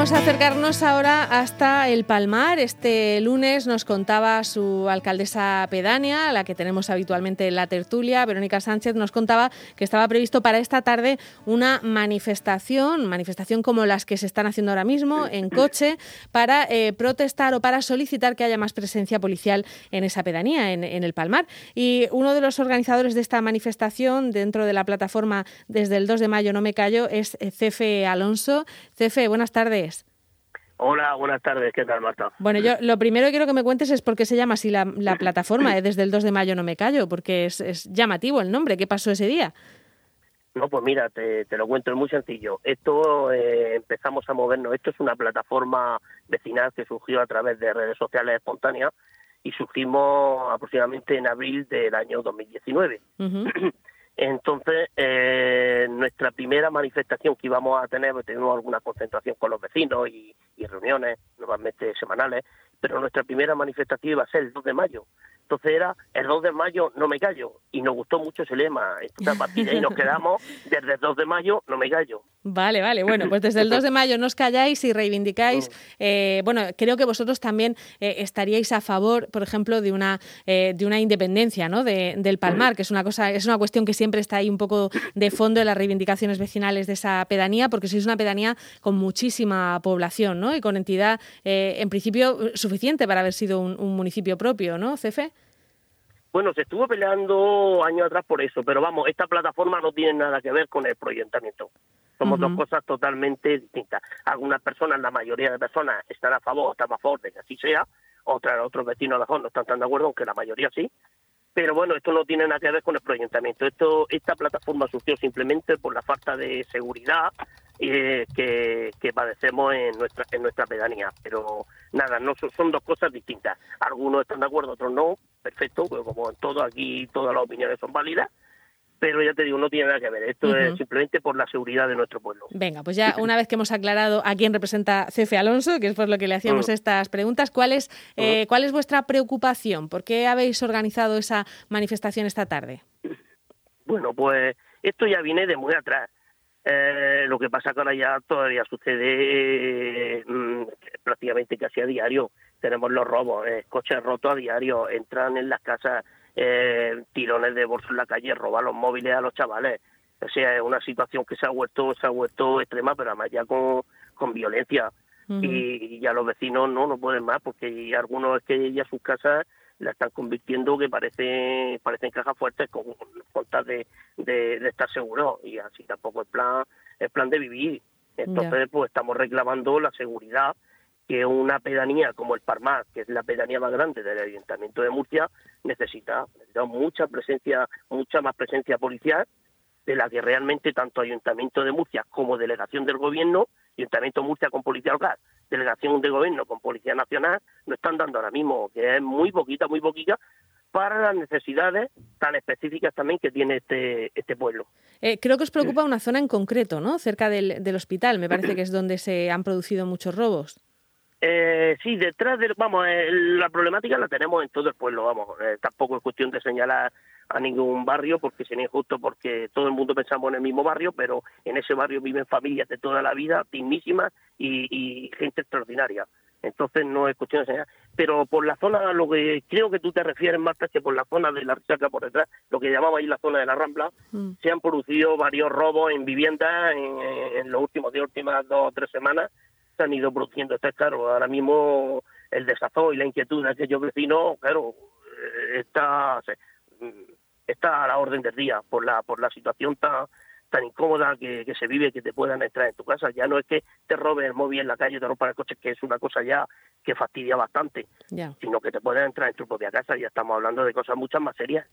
Vamos a acercarnos ahora hasta el Palmar. Este lunes nos contaba su alcaldesa pedánea, la que tenemos habitualmente en la tertulia, Verónica Sánchez, nos contaba que estaba previsto para esta tarde una manifestación, manifestación como las que se están haciendo ahora mismo en coche, para eh, protestar o para solicitar que haya más presencia policial en esa pedanía, en, el Palmar. Y uno de los organizadores de esta manifestación dentro de la plataforma desde el 2 de mayo No Me Callo es eh, Cefe Alonso. Cefe, buenas tardes. Hola, buenas tardes. ¿Qué tal, Marta? Bueno, yo lo primero que quiero que me cuentes es por qué se llama así la, plataforma, ¿eh? desde el 2 de mayo no me callo, porque es, llamativo el nombre. ¿Qué pasó ese día? No, pues mira, te, lo cuento, es muy sencillo. Esto eh, empezamos a movernos. Esto es una plataforma vecinal que surgió a través de redes sociales espontáneas y surgimos aproximadamente en abril del año 2019. Entonces, eh, nuestra primera manifestación que íbamos a tener, pues, tenemos alguna concentración con los vecinos y, y reuniones, normalmente semanales, pero nuestra primera manifestación iba a ser el 2 de mayo. Entonces era el 2 de mayo no me callo y nos gustó mucho ese lema. Entonces a partir de ahí nos quedamos desde el 2 de mayo no me callo. Vale, vale. Bueno, pues desde el 2 de mayo no os calláis y reivindicáis. Mm. Eh, bueno, creo que vosotros también eh, estaríais a favor, por ejemplo, de una eh, de una independencia, ¿no? De, del Palmar, que es una cosa, es una cuestión que siempre está ahí un poco de fondo en las reivindicaciones vecinales de esa pedanía, porque sois una pedanía con muchísima población, ¿no? Y con entidad, en principio, suficiente para haber sido un, un municipio propio, ¿no, Cefe? Bueno, se estuvo peleando años atrás por eso, pero vamos, esta plataforma no tiene nada que ver con el proyectamiento. Somos dos cosas totalmente distintas. Algunas personas, la mayoría de personas, están a favor, están a favor de que así sea, otras, otros vecinos a lo mejor no están tan de acuerdo, aunque la mayoría sí. Pero bueno, esto no tiene nada que ver con el proyectamiento. Esto, esta plataforma surgió simplemente por la falta de seguridad eh, que, que, padecemos en nuestra en nuestra pedanía. Pero nada, no son, dos cosas distintas. Algunos están de acuerdo, otros no. Perfecto, pues como en todo aquí todas las opiniones son válidas pero ya te digo, no tiene nada que ver. Esto es simplemente por la seguridad de nuestro pueblo. Venga, pues ya una vez que hemos aclarado a quién representa Cefe Alonso, que es por lo que le hacíamos mm. estas preguntas, ¿cuál es, eh, ¿cuál es vuestra preocupación? ¿Por qué habéis organizado esa manifestación esta tarde? Bueno, pues esto ya viene de muy atrás. Eh, lo que pasa que ahora ya todavía sucede mm, prácticamente casi a diario. Tenemos los robos, eh, coches rotos a diario, entran en las casas eh, tirones de bolso en la calle, robar los móviles a los chavales. O sea, es una situación que se ha vuelto, se ha vuelto extrema, pero además ya con, con violencia. y, ya los vecinos no, no pueden más, porque algunos es que ya sus casas la están convirtiendo que parece, parecen cajas fuertes con, con tal de, de, estar seguros. Y así tampoco es plan, es plan de vivir. Entonces, pues estamos reclamando la seguridad que una pedanía como el Parmar, que es la pedanía más grande del Ayuntamiento de Murcia, necesita, necesita mucha presencia, mucha más presencia policial de la que realmente tanto Ayuntamiento de Murcia como delegación del Gobierno, Ayuntamiento de Murcia con Policía Local, delegación de Gobierno con Policía Nacional, nos están dando ahora mismo, que es muy poquita, muy poquita, para las necesidades tan específicas también que tiene este, este pueblo. Eh, creo que os preocupa una zona en concreto, ¿no? Cerca del, del hospital, me parece que es donde se han producido muchos robos. Eh, sí, detrás de, vamos, eh, la problemática la tenemos en todo el pueblo, vamos, eh, tampoco es cuestión de señalar a ningún barrio porque sería injusto porque todo el mundo pensamos en el mismo barrio, pero en ese barrio viven familias de toda la vida, dignísimas y, gente extraordinaria. Entonces no es cuestión de señalar. Pero por la zona, lo que creo que tú te refieres, Marta, es que por la zona de la resaca por detrás, lo que llamaba ahí la zona de la Rambla, mm. se han producido varios robos en viviendas en, en los últimos, últimas dos o tres semanas han ido produciendo. Está claro, ahora mismo el desazón y la inquietud de aquellos vecinos, claro, eh, está, está a la orden del día por la, por la situación tan tan incómoda que, se vive que te puedan entrar en tu casa. Ya no es que te roben el móvil en la calle, te rompan el coche, que es una cosa ya que fastidia bastante, sino que te pueden entrar en tu propia casa. Ya estamos hablando de cosas muchas más serias.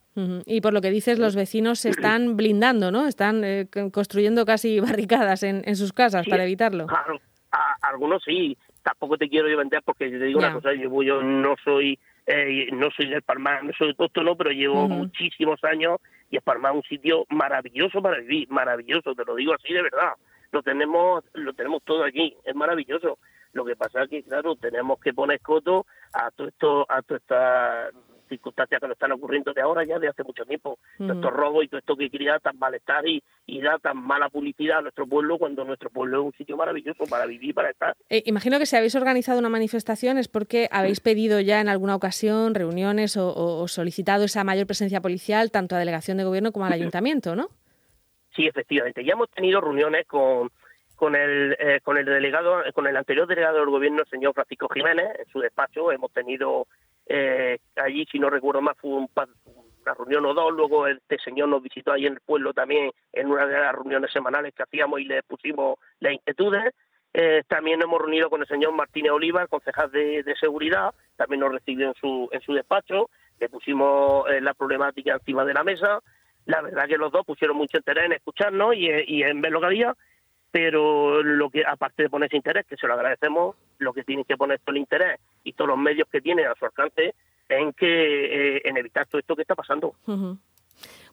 Y por lo que dices, los vecinos se están blindando, ¿no? Están eh, construyendo casi barricadas en, en sus casas para evitarlo. Claro, algunos sí, tampoco te quiero vender porque te digo una cosa, yo, yo no soy eh, no soy del Palmar, no soy de Tosto, no, pero llevo muchísimos años y es Palmar un sitio maravilloso para vivir, maravilloso, te lo digo así de verdad. Lo tenemos, lo tenemos todo aquí, es maravilloso. Lo que pasa es que, claro, tenemos que poner coto a todo esto, a toda esta circunstancias que nos están ocurriendo de ahora ya de hace mucho tiempo. Estos robos y todo esto que crea tan malestar y, y, da tan mala publicidad a nuestro pueblo cuando nuestro pueblo es un sitio maravilloso para vivir, para estar. Eh, imagino que si habéis organizado una manifestación es porque habéis pedido ya en alguna ocasión reuniones o, o solicitado esa mayor presencia policial tanto a delegación de gobierno como al ayuntamiento, ¿no? Sí, efectivamente. Ya hemos tenido reuniones con con el eh, con el delegado con el anterior delegado del gobierno el señor Francisco Jiménez en su despacho hemos tenido eh, allí si no recuerdo más fue una reunión o dos. Luego este señor nos visitó ahí en el pueblo también en una de las reuniones semanales que hacíamos y le pusimos las inquietudes. Eh, también hemos reunido con el señor Martínez Oliva el concejal de, seguridad. También nos recibió en su en su despacho. Le pusimos la problemática encima de la mesa. La verdad que los dos pusieron mucho interés en escucharnos y, y en ver lo que había pero lo que aparte de ponerse interés, que se lo agradecemos, lo que tienen que poner todo el interés y todos los medios que tienen a su alcance en que eh, en evitar todo esto que está pasando.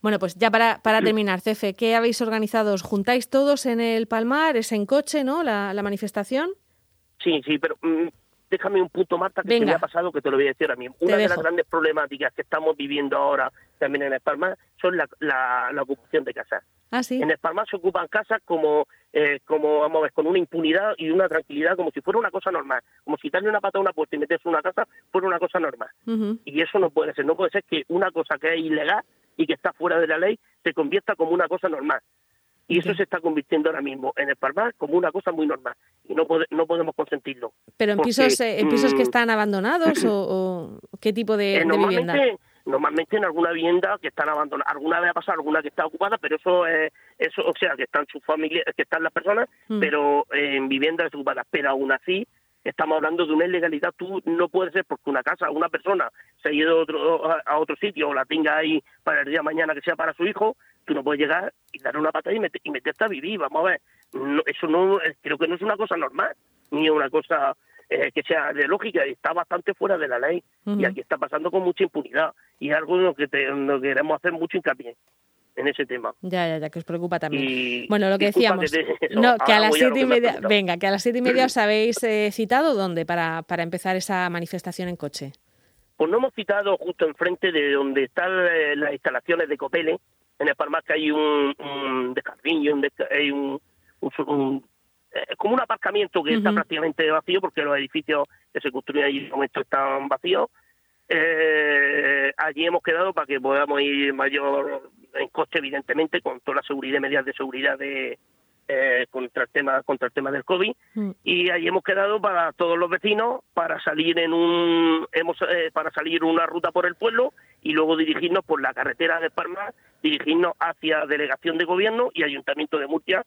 Bueno, pues ya para, para terminar, Cefe, ¿qué habéis organizado? ¿Os juntáis todos en el Palmar? ¿Es en coche, no, la, manifestación? Sí, sí, pero mm, déjame un punto, Marta, que me ha pasado que te lo voy a decir a mí. Una de las grandes problemáticas que estamos viviendo ahora también en el Palmar son la, la ocupación de casas. Ah, en el Palmar se ocupan casas como, eh, como, vamos a ver, con una impunidad y una tranquilidad como si fuera una cosa normal. Como si darle una pata a una puerta y meterse en una casa fuera una cosa normal. Y eso no puede ser. No puede ser que una cosa que es ilegal y que está fuera de la ley se convierta como una cosa normal. Y eso se está convirtiendo ahora mismo en el como una cosa muy normal. Y no, no podemos consentirlo. ¿Pero en pisos eh, en pisos que mm, están abandonados o, qué tipo de, eh, de vivienda? Normalmente en alguna vivienda que están abandonadas. Alguna vez ha pasado alguna que está ocupada, pero eso es, eso, o sea, que están sus familias, que están las personas, mm. pero en viviendas ocupadas. Pero aún así, estamos hablando de una ilegalidad. Tú no puedes ser porque una casa, una persona se ha ido a otro, a otro sitio o la tenga ahí para el día de mañana que sea para su hijo, tú no puedes llegar y darle una patada y, y meterte a vivir. Vamos a ver, eso no, creo que no es una cosa normal, ni una cosa eh, que sea de lógica, está bastante fuera de la ley. Y aquí está pasando con mucha impunidad. Y es algo en lo que, queremos hacer mucho hincapié en ese tema. Ya, ya, ya, que os preocupa también. bueno, lo que decíamos, no, que a las siete y media, venga, que a las siete y media os habéis eh, citado dónde para, para empezar esa manifestación en coche. Pues no hemos citado justo enfrente de donde están eh, las instalaciones de Copele, en el Palmar que hay un, un descarrillo, hay un, un, eh, como un aparcamiento que está prácticamente vacío porque los edificios que se construyen allí en momento están vacíos. Eh, allí hemos quedado para que podamos ir mayor en coche, evidentemente, con toda la seguridad, medidas de seguridad de, eh, contra el tema contra el tema del covid mm. y allí hemos quedado para todos los vecinos para salir en un hemos eh, para salir una ruta por el pueblo y luego dirigirnos por la carretera de Palma dirigirnos hacia delegación de gobierno y ayuntamiento de Murcia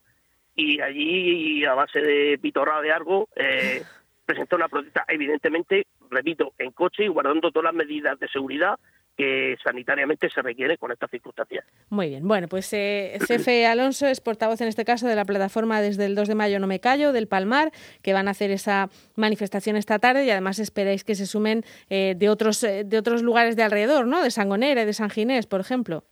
y allí a base de pitorrada de algo eh, presentó una protesta evidentemente repito en coche y guardando todas las medidas de seguridad que sanitariamente se requiere con estas circunstancias. Muy bien. Bueno, pues eh, Cefe Alonso es portavoz en este caso de la plataforma desde el 2 de mayo No Me Callo, del Palmar, que van a hacer esa manifestación esta tarde y además esperáis que se sumen eh, de, otros, eh, de otros lugares de alrededor, ¿no? De Sangonera y de San Ginés, por ejemplo.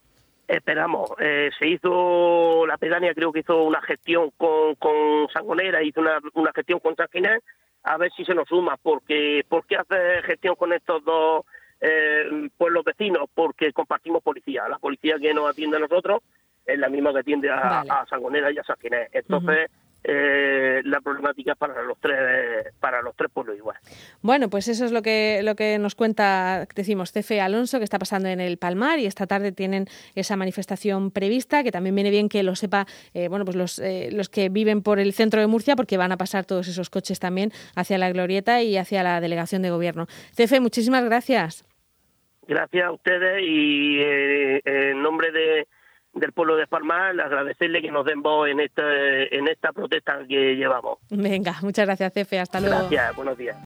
Esperamos. Eh, se hizo, la pedania creo que hizo una gestión con, con Sangonera, hizo una, una gestión con San Ginés, a ver si se nos suma, porque ¿por qué hace gestión con estos dos eh, pueblos vecinos porque compartimos policía. La policía que nos atiende a nosotros es la misma que atiende a, Sangonera y a San Entonces, eh, la problemática para los tres para los tres pueblos igual. Bueno, pues eso es lo que lo que nos cuenta, decimos, Cefe Alonso, que está pasando en el Palmar y esta tarde tienen esa manifestación prevista, que también viene bien que lo sepa, eh, bueno, pues los, eh, los que viven por el centro de Murcia, porque van a pasar todos esos coches también hacia la Glorieta y hacia la delegación de gobierno. Cefe, muchísimas gracias. Gracias a ustedes y en nombre de del pueblo de Palmar, agradecerle que nos den voz en esta, en esta protesta que llevamos. Venga, muchas gracias, Cefe. Hasta luego. Gracias, buenos días.